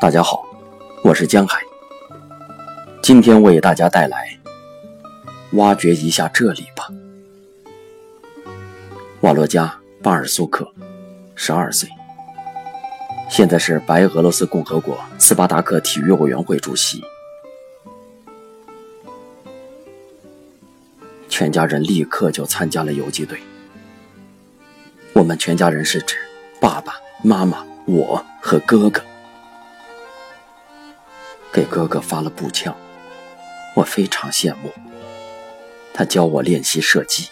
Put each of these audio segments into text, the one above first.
大家好，我是江海。今天为大家带来《挖掘一下这里吧》。瓦洛加·巴尔苏克，十二岁，现在是白俄罗斯共和国斯巴达克体育委员会主席。全家人立刻就参加了游击队。我们全家人是指爸爸妈妈、我和哥哥。给哥哥发了步枪，我非常羡慕。他教我练习射击。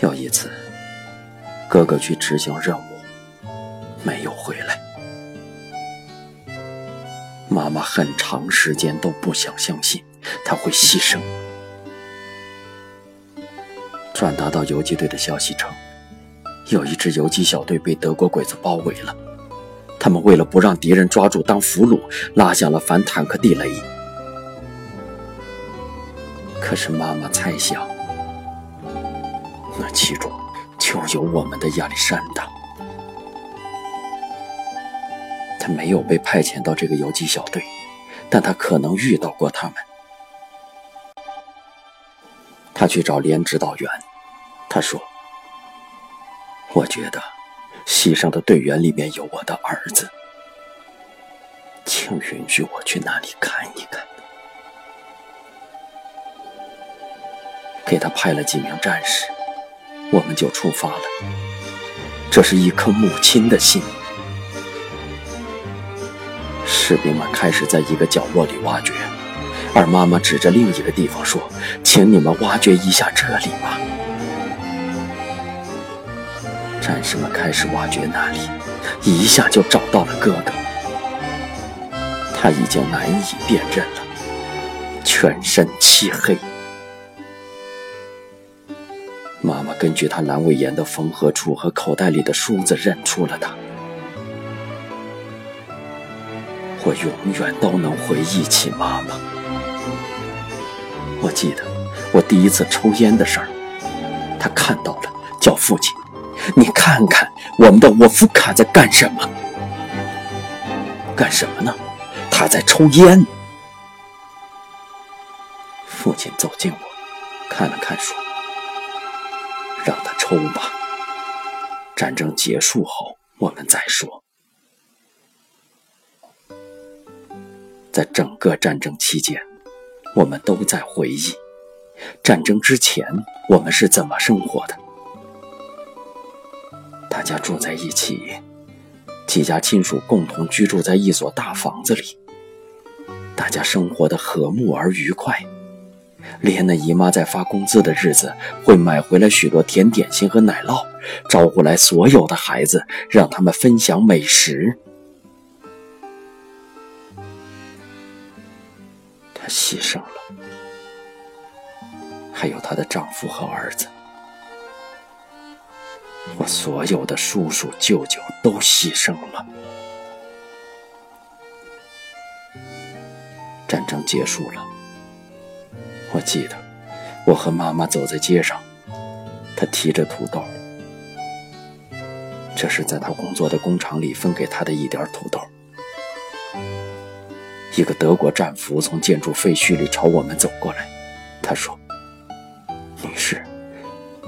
有一次，哥哥去执行任务，没有回来。妈妈很长时间都不想相信他会牺牲。转达到游击队的消息称，有一支游击小队被德国鬼子包围了。他们为了不让敌人抓住当俘虏，拉下了反坦克地雷。可是妈妈猜想，那其中就有我们的亚历山大。他没有被派遣到这个游击小队，但他可能遇到过他们。他去找连指导员，他说：“我觉得。”牺牲的队员里面有我的儿子，请允许我去那里看一看。给他派了几名战士，我们就出发了。这是一颗母亲的心。士兵们开始在一个角落里挖掘，而妈妈指着另一个地方说：“请你们挖掘一下这里吧。”战士们开始挖掘那里，一下就找到了哥哥。他已经难以辨认了，全身漆黑。妈妈根据他阑尾炎的缝合处和口袋里的梳子认出了他。我永远都能回忆起妈妈。我记得我第一次抽烟的事儿，他看到了，叫父亲。你看看我们的沃夫卡在干什么？干什么呢？他在抽烟。父亲走近我，看了看，说：“让他抽吧。战争结束后我们再说。”在整个战争期间，我们都在回忆战争之前我们是怎么生活的。大家住在一起，几家亲属共同居住在一所大房子里。大家生活的和睦而愉快。莲娜姨妈在发工资的日子会买回来许多甜点心和奶酪，招呼来所有的孩子，让他们分享美食。她牺牲了，还有她的丈夫和儿子。我所有的叔叔舅舅都牺牲了。战争结束了，我记得我和妈妈走在街上，她提着土豆，这是在她工作的工厂里分给她的一点土豆。一个德国战俘从建筑废墟里朝我们走过来，他说：“女士，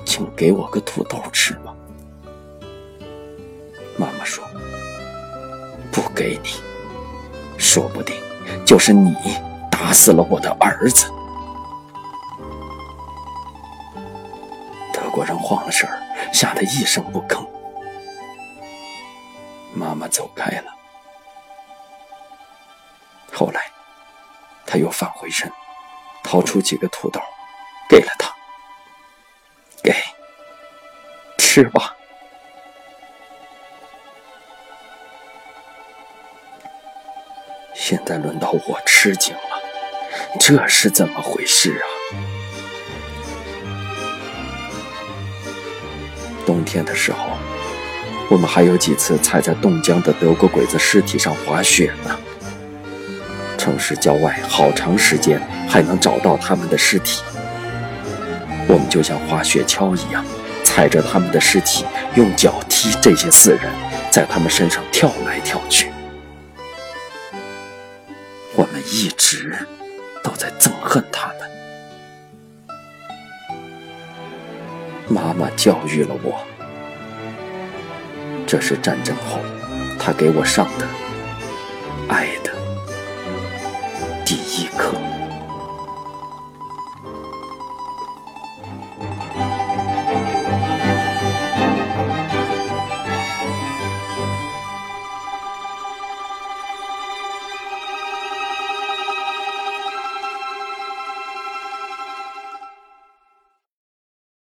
请给我个土豆吃吗？”妈妈说：“不给你，说不定就是你打死了我的儿子。”德国人慌了神儿，吓得一声不吭。妈妈走开了。后来，他又返回身，掏出几个土豆，给了他：“给，吃吧。”现在轮到我吃惊了，这是怎么回事啊？冬天的时候，我们还有几次踩在冻僵的德国鬼子尸体上滑雪呢。城市郊外好长时间还能找到他们的尸体，我们就像滑雪橇一样，踩着他们的尸体，用脚踢这些死人，在他们身上跳来跳去。一直都在憎恨他们。妈妈教育了我，这是战争后她给我上的爱的第一课。